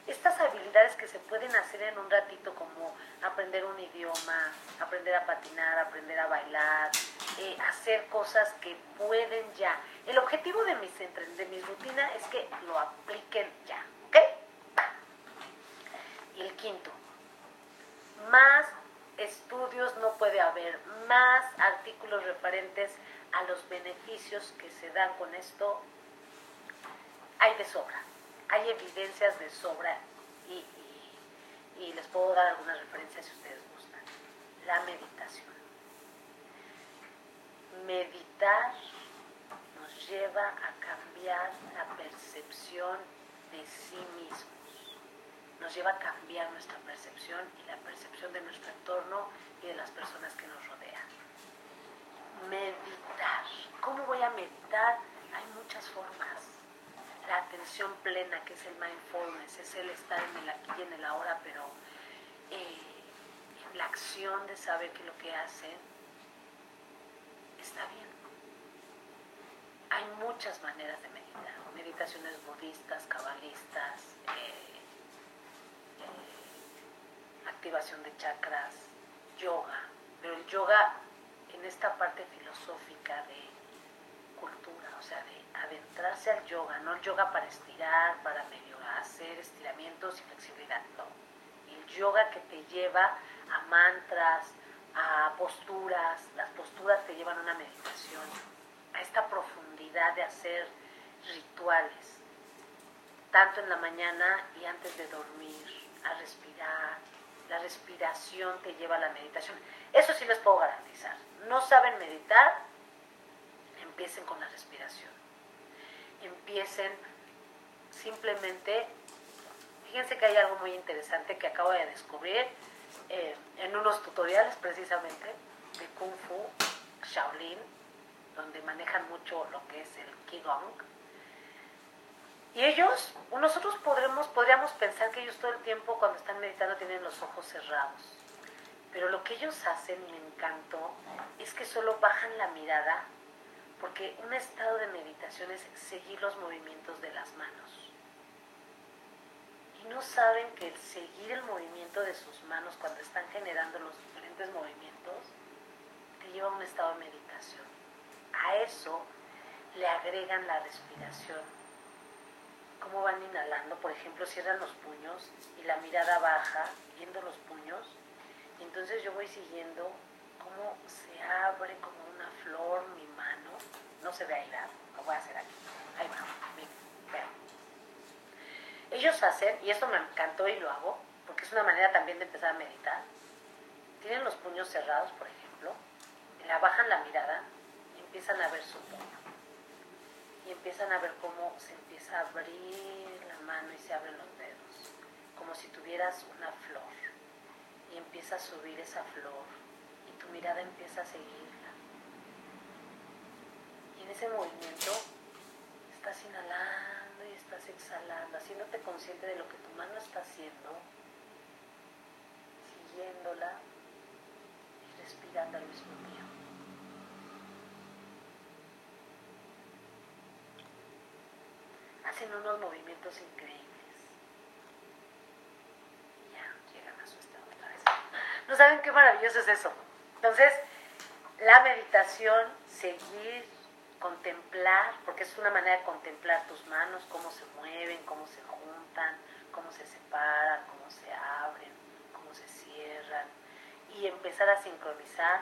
Estas habilidades que se pueden hacer en un ratito, como aprender un idioma, aprender a patinar, aprender a bailar, eh, hacer cosas que pueden ya. El objetivo de mis, de mis rutinas es que lo apliquen ya, ¿ok? Y el quinto, más estudios no puede haber, más artículos referentes a los beneficios que se dan con esto, hay de sobra, hay evidencias de sobra y, les puedo dar algunas referencias si ustedes gustan. La meditación. Meditar nos lleva a cambiar la percepción de sí mismos nos lleva a cambiar nuestra percepción y la percepción de nuestro entorno y de las personas que nos rodean. Meditar. ¿Cómo voy a meditar? Hay muchas formas. La atención plena, que es el mindfulness, es el estar en el aquí y en el ahora, pero eh, la acción de saber que lo que hacen está bien. Hay muchas maneras de meditar. Meditaciones budistas, cabalistas, eh, activación de chakras, yoga, pero el yoga en esta parte filosófica de cultura, o sea, de adentrarse al yoga, no el yoga para estirar, para hacer estiramientos y flexibilidad, no. El yoga que te lleva a mantras, a posturas, las posturas te llevan a una meditación, a esta profundidad de hacer rituales, tanto en la mañana y antes de dormir, a respirar, la respiración te lleva a la meditación. Eso sí les puedo garantizar. No saben meditar, empiecen con la respiración. Empiecen simplemente, fíjense que hay algo muy interesante que acabo de descubrir eh, en unos tutoriales precisamente de Kung Fu Shaolin, donde manejan mucho lo que es el Qigong y ellos, nosotros podremos, podríamos pensar que ellos todo el tiempo cuando están meditando tienen los ojos cerrados. Pero lo que ellos hacen, me encantó, es que solo bajan la mirada, porque un estado de meditación es seguir los movimientos de las manos. no saben que el seguir el movimiento de sus manos cuando están generando los diferentes movimientos te lleva a un estado de meditación. A eso le agregan la respiración. Cómo van inhalando, por ejemplo, cierran los puños y la mirada baja, viendo los puños. Y entonces yo voy siguiendo cómo se abre como una flor mi mano. No se ve ahí nada, lo voy a hacer aquí. Ahí va, vean. Ellos hacen, y esto me encantó y lo hago, porque es una manera también de empezar a meditar. Tienen los puños cerrados, por ejemplo, la bajan la mirada y empiezan a ver su puño. Y empiezan a ver cómo se empieza a abrir la mano y se abren los dedos, como si tuvieras una flor. Y empieza a subir esa flor y mirada empieza a seguirla. Y en ese movimiento estás inhalando y estás exhalando, haciéndote consciente de lo que tu mano está haciendo, siguiéndola y respirando al mismo tiempo. Hacen unos movimientos increíbles. Ya, llegan a su estado. No saben qué maravilloso es eso. Entonces, la meditación, seguir contemplar, porque es una manera de contemplar tus manos, cómo se mueven, cómo se juntan, cómo se separan, cómo se abren, cómo se cierran, y empezar a sincronizar.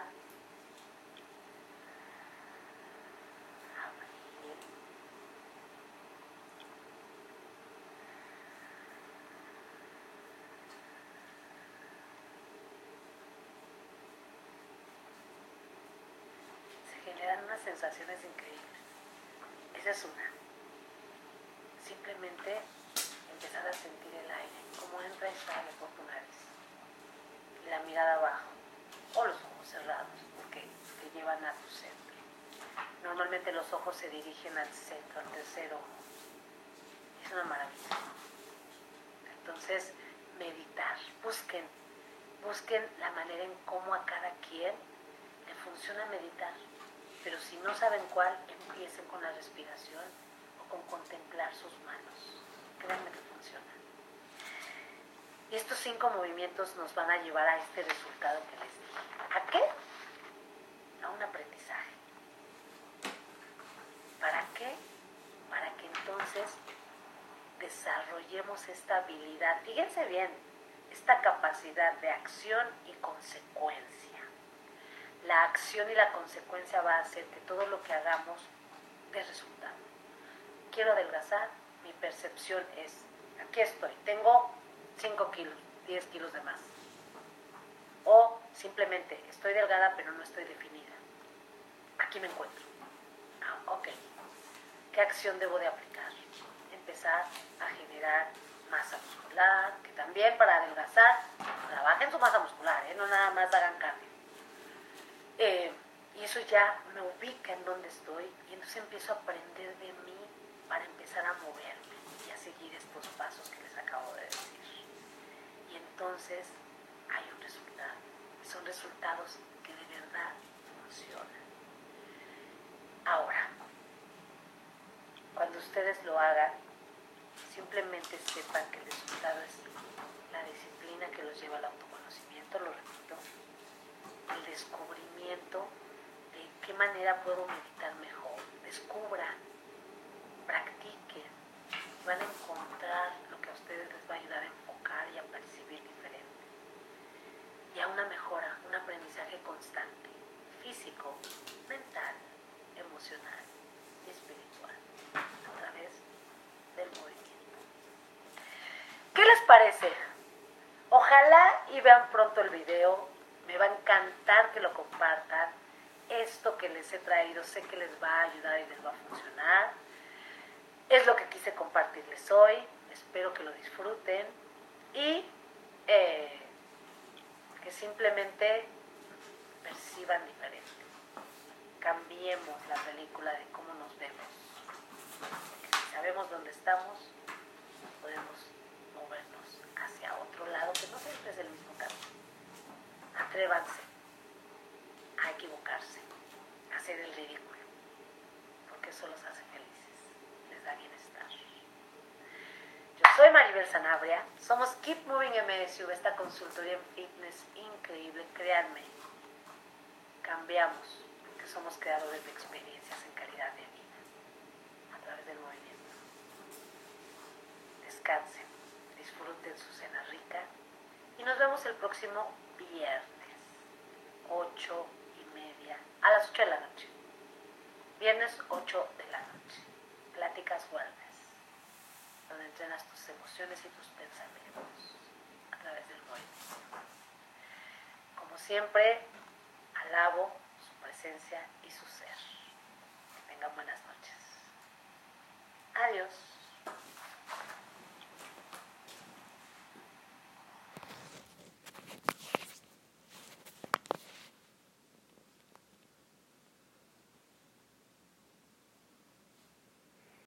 Se generan unas sensaciones increíbles. Esa es una. Simplemente empezar a sentir el aire, cómo entra y sale por tu nariz. La mirada abajo, o los ojos cerrados, porque te llevan a tu centro. Normalmente los ojos se dirigen al centro, al tercer ojo. Es una maravilla. Entonces, meditar, busquen, busquen la manera en cómo a cada quien le funciona meditar. Pero si no saben cuál, empiecen con la respiración o con contemplar sus manos. Créanme que funciona. Y estos cinco movimientos nos van a llevar a este resultado que les dije. ¿A qué? A un aprendizaje. ¿Para qué? Para que entonces desarrollemos esta habilidad. Fíjense bien, esta capacidad de acción y consecuencia. La acción y la consecuencia va a hacer que todo lo que hagamos dé resultado. Quiero adelgazar, mi percepción es, aquí estoy, tengo 5 kilos, 10 kilos de más. O simplemente estoy delgada pero no estoy definida. Aquí me encuentro. Ah, ok. ¿Qué acción debo de aplicar? Empezar a generar masa muscular, que también para adelgazar, trabajen su masa muscular, ¿eh? no nada más hagan cardio. Eh, y eso ya me ubica en donde estoy y entonces empiezo a aprender de mí para empezar a moverme y a seguir estos pasos que les acabo de decir. Y entonces hay un resultado. Son resultados que de verdad funcionan. Ahora, cuando ustedes lo hagan, simplemente sepan que el resultado es la disciplina que los lleva al autoconocimiento, lo repito, el descubrimiento de qué manera puedo meditar mejor. Descubran, practiquen, van a encontrar lo que a ustedes les va a ayudar a enfocar y a percibir diferente. Y a una mejora, un aprendizaje constante, físico, mental, emocional y espiritual, a través del movimiento. ¿Qué les parece? Ojalá y vean pronto el video, va a encantar que lo compartan. Esto que les he traído sé que les va a ayudar y les va a funcionar. Es lo que quise compartirles hoy. Espero que lo disfruten y eh, que simplemente perciban diferente. Cambiemos la película de cómo nos vemos. Porque si sabemos dónde estamos, podemos movernos hacia otro lado que no siempre es el mismo. Atrévanse a equivocarse, a hacer el ridículo, porque eso los hace felices, les da bienestar. Yo soy Maribel Sanabria. Somos Keep Moving MSU, esta consultoría en fitness increíble, créanme. Cambiamos, porque somos creadores de experiencias en calidad de vida a través del movimiento. Descansen, disfruten su cena rica y nos vemos el próximo viernes, 8 y media, a las 8 de la noche. Viernes 8 de la noche. Pláticas Wellness, donde entrenas tus emociones y tus pensamientos a través del movimiento. Como siempre, alabo su presencia y su ser. Que tengan buenas noches. Adiós.